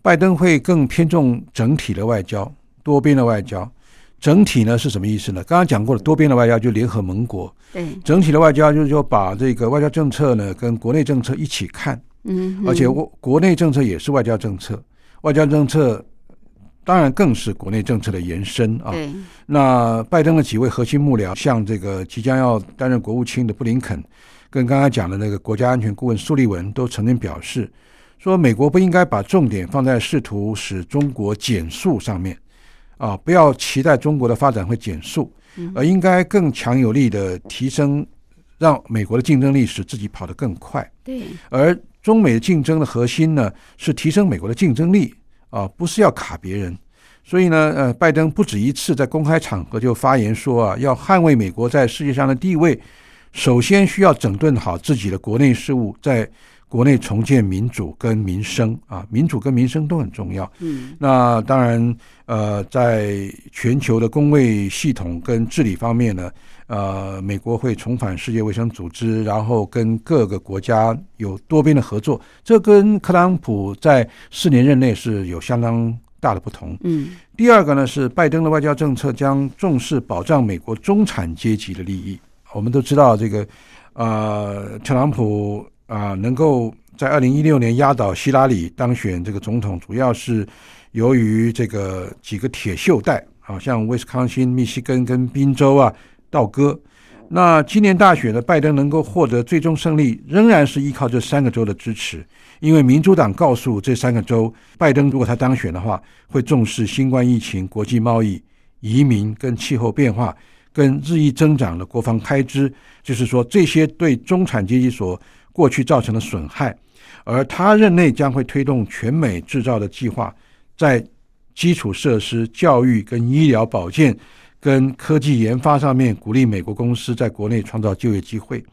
Speaker 4: 拜登会更偏重整体的外交，多边的外交。整体呢是什么意思呢？刚刚讲过了，多边的外交就联合盟国。
Speaker 1: 对，
Speaker 4: 整体的外交就是说把这个外交政策呢跟国内政策一起看。
Speaker 1: 嗯，
Speaker 4: 而且国国内政策也是外交政策，外交政策。当然，更是国内政策的延伸啊。那拜登的几位核心幕僚，像这个即将要担任国务卿的布林肯，跟刚才讲的那个国家安全顾问苏利文，都曾经表示说，美国不应该把重点放在试图使中国减速上面啊，不要期待中国的发展会减速，而应该更强有力的提升，让美国的竞争力使自己跑得更快。
Speaker 1: 对。
Speaker 4: 而中美竞争的核心呢，是提升美国的竞争力。啊，不是要卡别人，所以呢，呃，拜登不止一次在公开场合就发言说啊，要捍卫美国在世界上的地位，首先需要整顿好自己的国内事务，在国内重建民主跟民生啊，民主跟民生都很重要。
Speaker 1: 嗯，
Speaker 4: 那当然，呃，在全球的工卫系统跟治理方面呢。呃，美国会重返世界卫生组织，然后跟各个国家有多边的合作，这跟特朗普在四年任内是有相当大的不同。
Speaker 1: 嗯，
Speaker 4: 第二个呢是拜登的外交政策将重视保障美国中产阶级的利益。我们都知道，这个呃，特朗普啊能够在二零一六年压倒希拉里当选这个总统，主要是由于这个几个铁锈带，啊，像威斯康星、密西根跟宾州啊。倒戈，那今年大选的拜登能够获得最终胜利，仍然是依靠这三个州的支持。因为民主党告诉这三个州，拜登如果他当选的话，会重视新冠疫情、国际贸易、移民跟气候变化，跟日益增长的国防开支，就是说这些对中产阶级所过去造成的损害。而他任内将会推动全美制造的计划，在基础设施、教育跟医疗保健。跟科技研发上面鼓励美国公司在国内创造就业机会，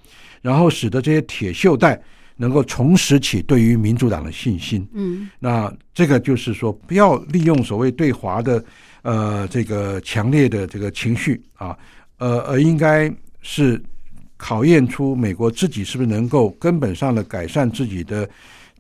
Speaker 4: 然后使得这些铁锈带能够重拾起对于民主党的信心。
Speaker 1: 嗯，
Speaker 4: 那这个就是说，不要利用所谓对华的呃这个强烈的这个情绪啊，呃，而应该是考验出美国自己是不是能够根本上的改善自己的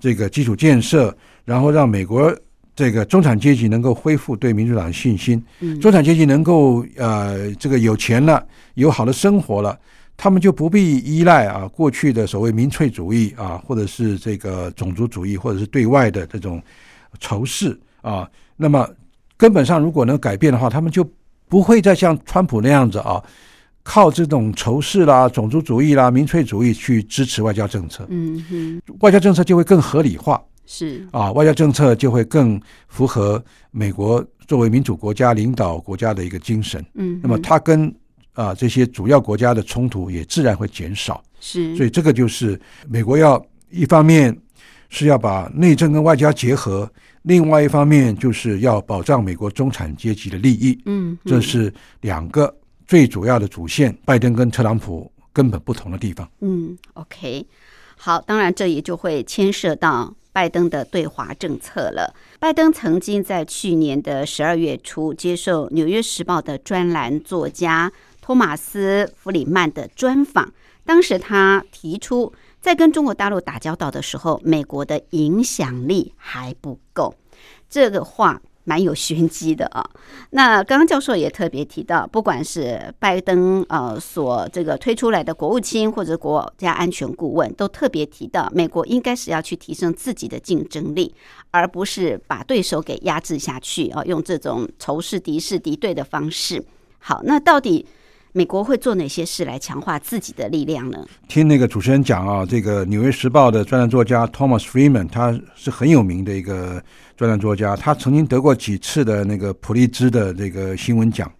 Speaker 4: 这个基础建设，然后让美国。这个中产阶级能够恢复对民主党的信心，中产阶级能够呃这个有钱了，有好的生活了，他们就不必依赖啊过去的所谓民粹主义啊，或者是这个种族主义，或者是对外的这种仇视啊。那么根本上如果能改变的话，他们就不会再像川普那样子啊，靠这种仇视啦、种族主义啦、民粹主义去支持外交政策。
Speaker 1: 嗯哼，
Speaker 4: 外交政策就会更合理化。
Speaker 1: 是
Speaker 4: 啊，外交政策就会更符合美国作为民主国家领导国家的一个精神。
Speaker 1: 嗯，
Speaker 4: 那么它跟啊这些主要国家的冲突也自然会减少。
Speaker 1: 是，
Speaker 4: 所以这个就是美国要一方面是要把内政跟外交结合，另外一方面就是要保障美国中产阶级的利益。
Speaker 1: 嗯，
Speaker 4: 这是两个最主要的主线，拜登跟特朗普根本不同的地方。
Speaker 1: 嗯，OK，好，当然这也就会牵涉到。拜登的对华政策了。拜登曾经在去年的十二月初接受《纽约时报》的专栏作家托马斯·弗里曼的专访，当时他提出，在跟中国大陆打交道的时候，美国的影响力还不够。这个话。蛮有玄机的啊！那刚刚教授也特别提到，不管是拜登呃所这个推出来的国务卿或者国家安全顾问，都特别提到，美国应该是要去提升自己的竞争力，而不是把对手给压制下去啊，用这种仇视敌视敌对的方式。好，那到底？美国会做哪些事来强化自己的力量呢？
Speaker 4: 听那个主持人讲啊，这个《纽约时报》的专栏作家 Thomas Freeman，他是很有名的一个专栏作家，他曾经得过几次的那个普利兹的这个新闻奖。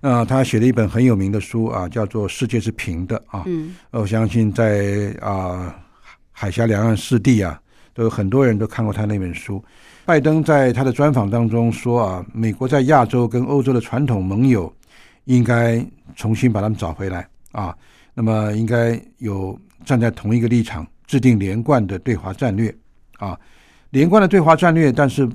Speaker 4: 啊，他写了一本很有名的书啊，叫做《世界是平的》啊。嗯，我相信在啊海峡两岸四地啊，都有很多人都看过他那本书。拜登在他的专访当中说啊，美国在亚洲跟欧洲的传统盟友。应该重新把他们找回来啊！那么应该有站在同一个立场，制定连贯的对华战略啊！连贯的对华战略，但是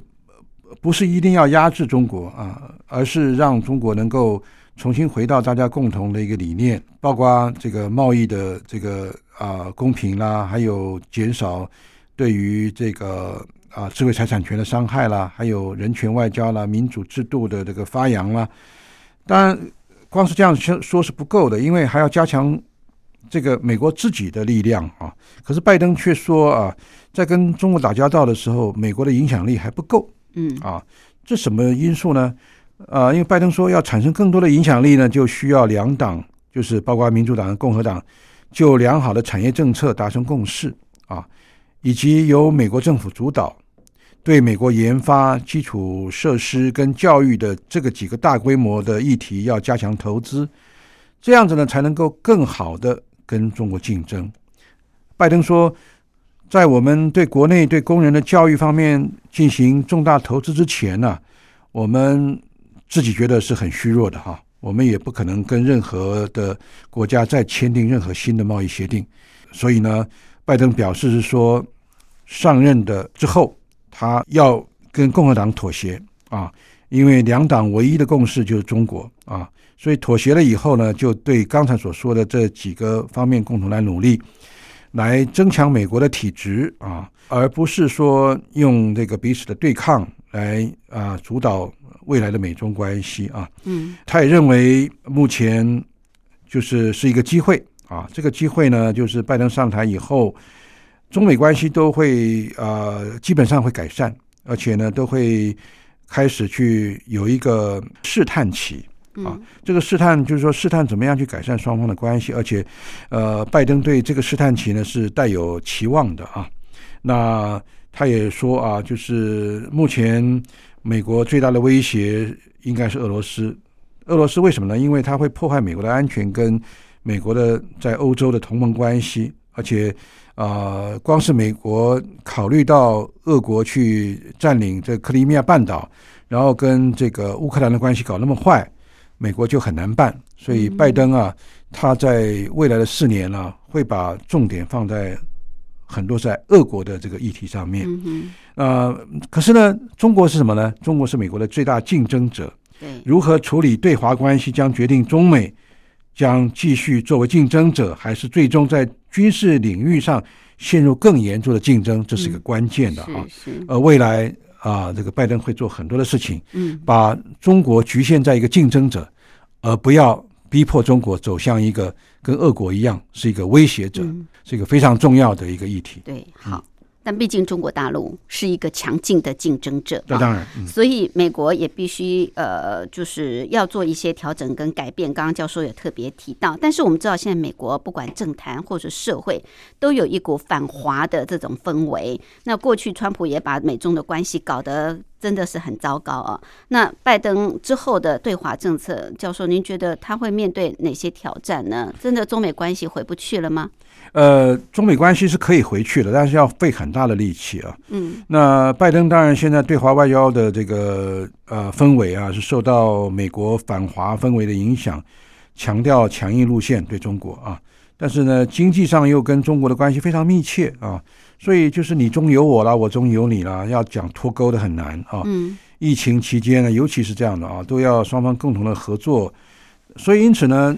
Speaker 4: 不是一定要压制中国啊，而是让中国能够重新回到大家共同的一个理念，包括这个贸易的这个啊公平啦，还有减少对于这个啊智慧财产权的伤害啦，还有人权外交啦、民主制度的这个发扬啦，当然。光是这样说说是不够的，因为还要加强这个美国自己的力量啊。可是拜登却说啊，在跟中国打交道的时候，美国的影响力还不够。嗯啊，这什么因素呢？啊，因为拜登说要产生更多的影响力呢，就需要两党，就是包括民主党和共和党，就良好的产业政策达成共识啊，以及由美国政府主导。对美国研发基础设施跟教育的这个几个大规模的议题要加强投资，这样子呢才能够更好的跟中国竞争。拜登说，在我们对国内对工人的教育方面进行重大投资之前呢，我们自己觉得是很虚弱的哈，我们也不可能跟任何的国家再签订任何新的贸易协定。所以呢，拜登表示是说，上任的之后。他要跟共和党妥协啊，因为两党唯一的共识就是中国啊，所以妥协了以后呢，就对刚才所说的这几个方面共同来努力，来增强美国的体质啊，而不是说用这个彼此的对抗来啊主导未来的美中关系啊。嗯，他也认为目前就是是一个机会啊，这个机会呢，就是拜登上台以后。中美关系都会呃基本上会改善，而且呢都会开始去有一个试探期啊。这个试探就是说试探怎么样去改善双方的关系，而且呃拜登对这个试探期呢是带有期望的啊。那他也说啊，就是目前美国最大的威胁应该是俄罗斯。俄罗斯为什么呢？因为它会破坏美国的安全跟美国的在欧洲的同盟关系，而且。啊，光是美国考虑到俄国去占领这克里米亚半岛，然后跟这个乌克兰的关系搞那么坏，美国就很难办。所以拜登啊，他在未来的四年呢，会把重点放在很多在俄国的这个议题上面。呃，可是呢，中国是什么呢？中国是美国的最大竞争者。如何处理对华关系，将决定中美将继续作为竞争者，还是最终在。军事领域上陷入更严重的竞争，这是一个关键的啊。呃，未来啊，这个拜登会做很多的事情，嗯，把中国局限在一个竞争者，而不要逼迫中国走向一个跟俄国一样是一个威胁者，是一个非常重要的一个议题。
Speaker 1: 对，好。但毕竟中国大陆是一个强劲的竞争者，
Speaker 4: 那当然，
Speaker 1: 所以美国也必须呃，就是要做一些调整跟改变。刚刚教授也特别提到，但是我们知道现在美国不管政坛或者社会，都有一股反华的这种氛围。那过去川普也把美中的关系搞得真的是很糟糕啊。那拜登之后的对华政策，教授您觉得他会面对哪些挑战呢？真的中美关系回不去了吗？
Speaker 4: 呃，中美关系是可以回去的，但是要费很大的力气啊。嗯，那拜登当然现在对华外交的这个呃氛围啊，是受到美国反华氛围的影响，强调强硬路线对中国啊。但是呢，经济上又跟中国的关系非常密切啊，所以就是你中有我啦，我中有你啦，要讲脱钩的很难啊。
Speaker 1: 嗯
Speaker 4: 疫情期间呢，尤其是这样的啊，都要双方共同的合作。所以因此呢，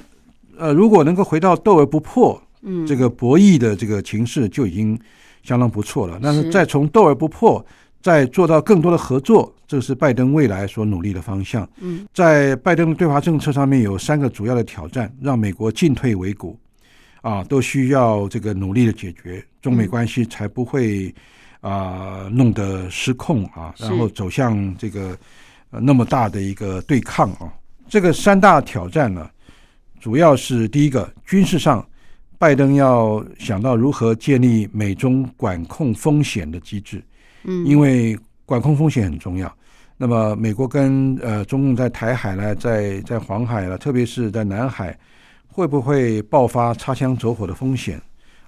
Speaker 4: 呃，如果能够回到斗而不破
Speaker 1: 嗯，
Speaker 4: 这个博弈的这个情势，就已经相当不错了。但
Speaker 1: 是
Speaker 4: 是再从斗而不破，再做到更多的合作，这是拜登未来所努力的方向。
Speaker 1: 嗯
Speaker 4: 在拜登的对华政策上面有三个主要的挑战，让美国进退维谷，啊，都需要这个努力的解决，中美
Speaker 1: 嗯
Speaker 4: 关系才不会啊、弄得失控啊，然后走向这个、呃、那么大的一个对抗啊。这个三大挑战呢，主要是第一个军事上，拜登要想到如何建立美中管控风险的机制。
Speaker 1: 嗯，
Speaker 4: 因为管控风险很重要。那么，美国跟呃中共在台海呢，在在黄海了，特别是在南海，会不会爆发擦枪走火的风险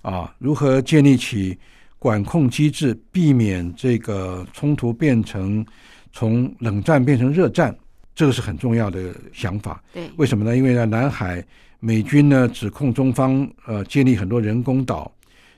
Speaker 4: 啊？如何建立起管控机制，避免这个冲突变成从冷战变成热战？这个是很重要的想法。
Speaker 1: 对，
Speaker 4: 为什么呢？因为在南海，美军呢指控中方呃建立很多人工岛，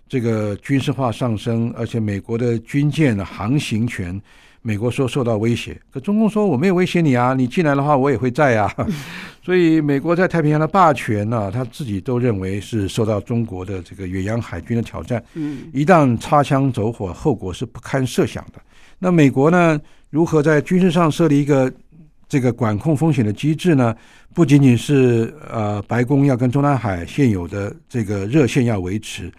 Speaker 4: 这个军事化上升，而且美国的军舰的航行权，美国说受到威胁，可中共说我没有威胁你啊，你进来的话我也会在啊，所以美国在太平洋的霸权呢、他自己都认为是受到中国的这个远洋海军的挑战，
Speaker 1: 嗯
Speaker 4: 一旦擦枪走火，后果是不堪设想的。那美国呢，如何在军事上设立一个这个管控风险的机制呢？不仅仅是呃，白宫要跟中南海现有的这个热线要维持，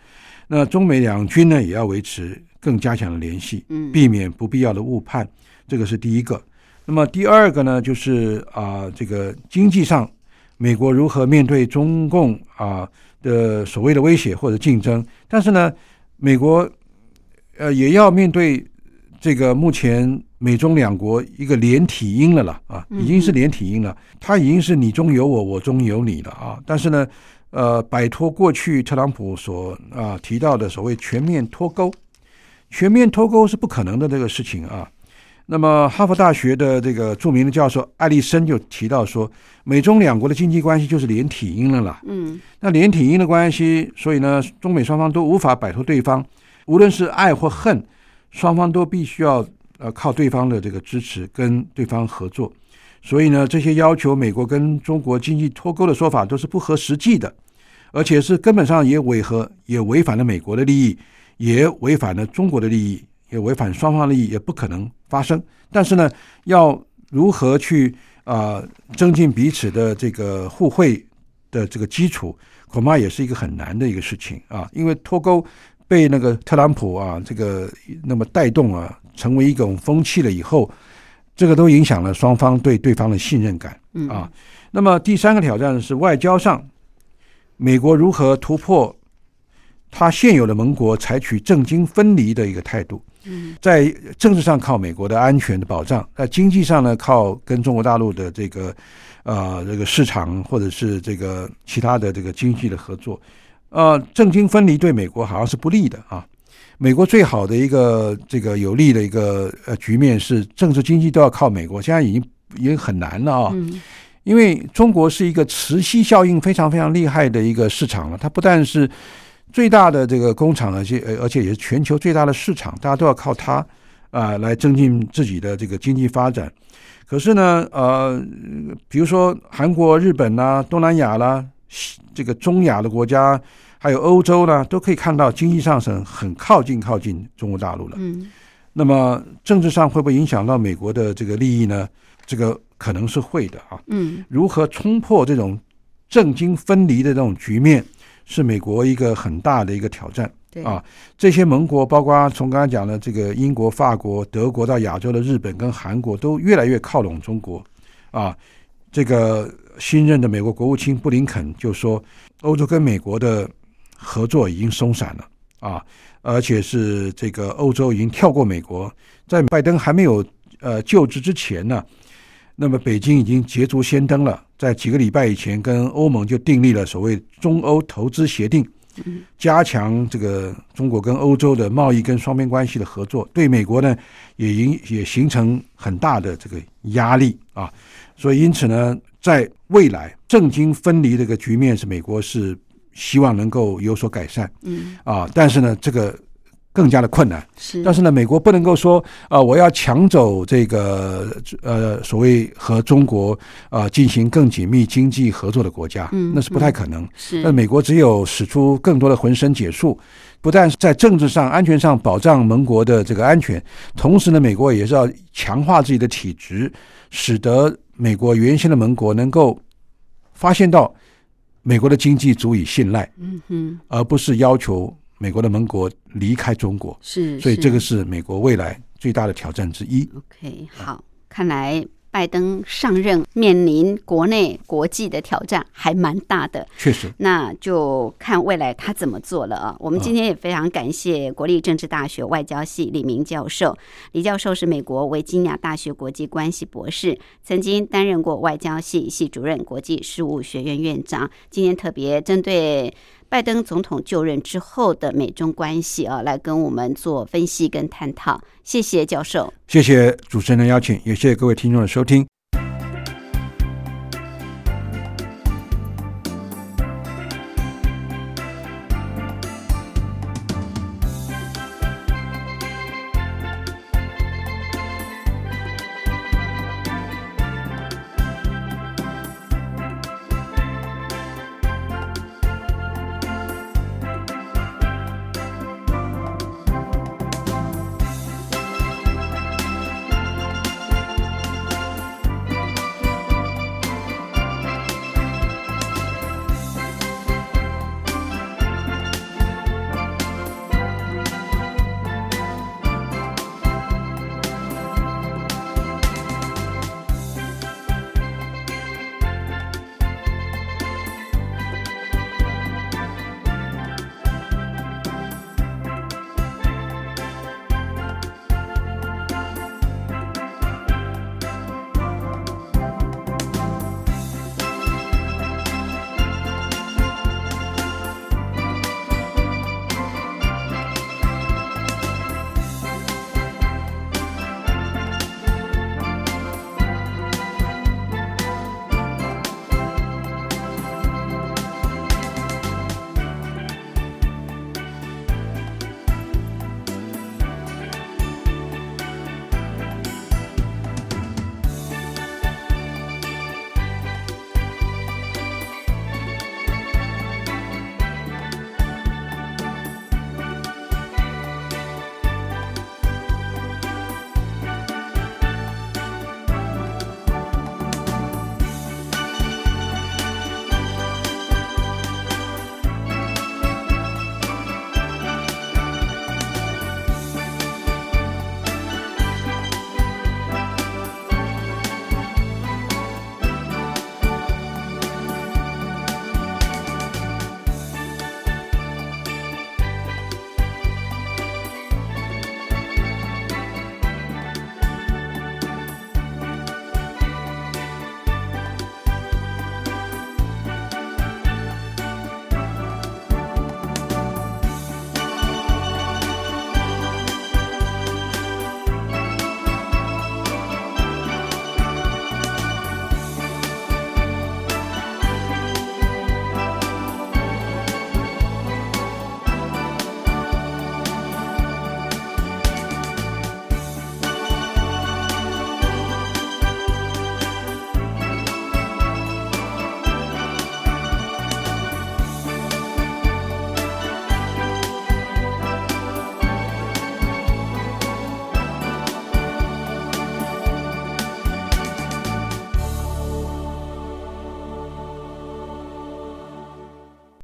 Speaker 4: 那中美两军呢也要维持更加强的联系，
Speaker 1: 嗯，
Speaker 4: 避免不必要的误判，这个是第一个。那么第二个呢，就是啊、这个经济上，美国如何面对中共啊、的所谓的威胁或者竞争？但是呢，美国呃也要面对这个目前美中两国一个连体婴了啦啊，
Speaker 1: 嗯
Speaker 4: 已经是连体婴了，它已经是你中有我，我中有你了啊。但是呢，呃，摆脱过去特朗普所啊提到的所谓全面脱钩，全面脱钩是不可能的这个事情啊。那么，哈佛大学的这个著名的教授艾利森就提到说，美中两国的经济关系就是连体婴了啦。
Speaker 1: 嗯
Speaker 4: 那连体婴的关系，所以呢，中美双方都无法摆脱对方，无论是爱或恨，双方都必须要呃靠对方的这个支持跟对方合作。所以呢，这些要求美国跟中国经济脱钩的说法都是不合实际的，而且是根本上也违和，也违反了美国的利益，也违反了中国的利益，也违反双方利益，也不可能发生。但是呢，要如何去啊、呃增进彼此的这个互惠的这个基础，恐怕也是一个很难的一个事情啊，因为脱钩被那个特朗普啊这个那么带动啊，成为一种风气了以后，这个都影响了双方对对方的信任感
Speaker 1: 嗯
Speaker 4: 啊。那么第三个挑战是外交上，美国如何突破他现有的盟国采取政经分离的一个态度？
Speaker 1: 嗯
Speaker 4: 在政治上靠美国的安全的保障，在经济上呢靠跟中国大陆的这个呃这个市场或者是这个其他的这个经济的合作，呃，政经分离对美国好像是不利的啊。美国最好的一个这个有利的一个呃局面是政治经济都要靠美国，现在已经已经很难了啊。
Speaker 1: 嗯
Speaker 4: 因为中国是一个磁吸效应非常非常厉害的一个市场了，它不但是最大的这个工厂，而且呃而且也是全球最大的市场，大家都要靠它啊、来增进自己的这个经济发展。可是呢，呃，比如说韩国、日本啦、东南亚啦、西这个中亚的国家，还有欧洲呢，都可以看到经济上是很靠近靠近中国大陆了。
Speaker 1: 嗯
Speaker 4: 那么政治上会不会影响到美国的这个利益呢？这个可能是会的啊。
Speaker 1: 嗯
Speaker 4: 如何冲破这种政经分离的这种局面，是美国一个很大的一个挑战
Speaker 1: 对
Speaker 4: 啊。这些盟国，包括从刚才讲的这个英国、法国、德国到亚洲的日本跟韩国，都越来越靠拢中国啊。这个新任的美国国务卿布林肯就说，欧洲跟美国的合作已经松散了啊，而且是这个欧洲已经跳过美国，在拜登还没有呃就职之前呢，那么北京已经捷足先登了，在几个礼拜以前跟欧盟就订立了所谓中欧投资协定，加强这个中国跟欧洲的贸易跟双边关系的合作，对美国呢也影也形成很大的这个压力啊，所以因此呢，在未来政经分离这个局面是美国是希望能够有所改善。
Speaker 1: 嗯。
Speaker 4: 啊，但是呢，这个更加的困难。
Speaker 1: 是，
Speaker 4: 但是呢，美国不能够说，呃，我要抢走这个呃所谓和中国呃进行更紧密经济合作的国家，
Speaker 1: 嗯
Speaker 4: 那是不太可能。
Speaker 1: 是
Speaker 4: 那美国只有使出更多的浑身解数，不但是在政治上、安全上保障盟国的这个安全，同时呢，美国也是要强化自己的体质，使得美国原先的盟国能够发现到美国的经济足以信赖，
Speaker 1: 嗯哼，
Speaker 4: 而不是要求美国的盟国离开中国。
Speaker 1: 是，
Speaker 4: 所以这个是美国未来最大的挑战之一。
Speaker 1: OK，好，看来拜登上任面临国内国际的挑战还蛮大的。
Speaker 4: 确实，
Speaker 1: 那就看未来他怎么做了啊！我们今天也非常感谢国立政治大学外交系李明教授。李教授是美国维吉尼亚大学国际关系博士，曾经担任过外交系系主任、国际事务学院院长。今天特别针对拜登总统就任之后的美中关系啊，来跟我们做分析跟探讨。谢谢教授。
Speaker 4: 谢谢主持人的邀请，也谢谢各位听众的收听。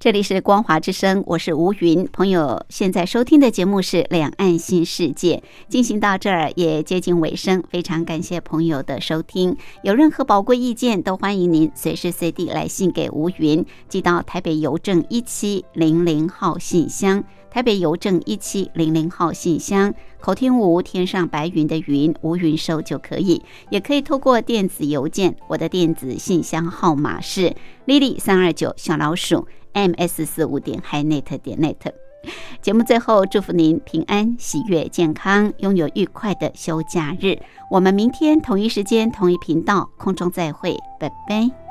Speaker 1: 这里是光华之声，我是吴云。朋友现在收听的节目是《两岸新世界》，进行到这儿也接近尾声，非常感谢朋友的收听。有任何宝贵意见，都欢迎您随时随地来信给吴云，寄到台北邮政一七零零号信箱。台北邮政一七零零号信箱，口听吴天上白云的云，吴云收就可以，也可以透过电子邮件，我的电子信箱号码是 lily 三二九小老鼠 ms 四五点 hi net 点 net。节目最后祝福您平安、喜悦、健康，拥有愉快的休假日。我们明天同一时间、同一频道空中再会，拜拜。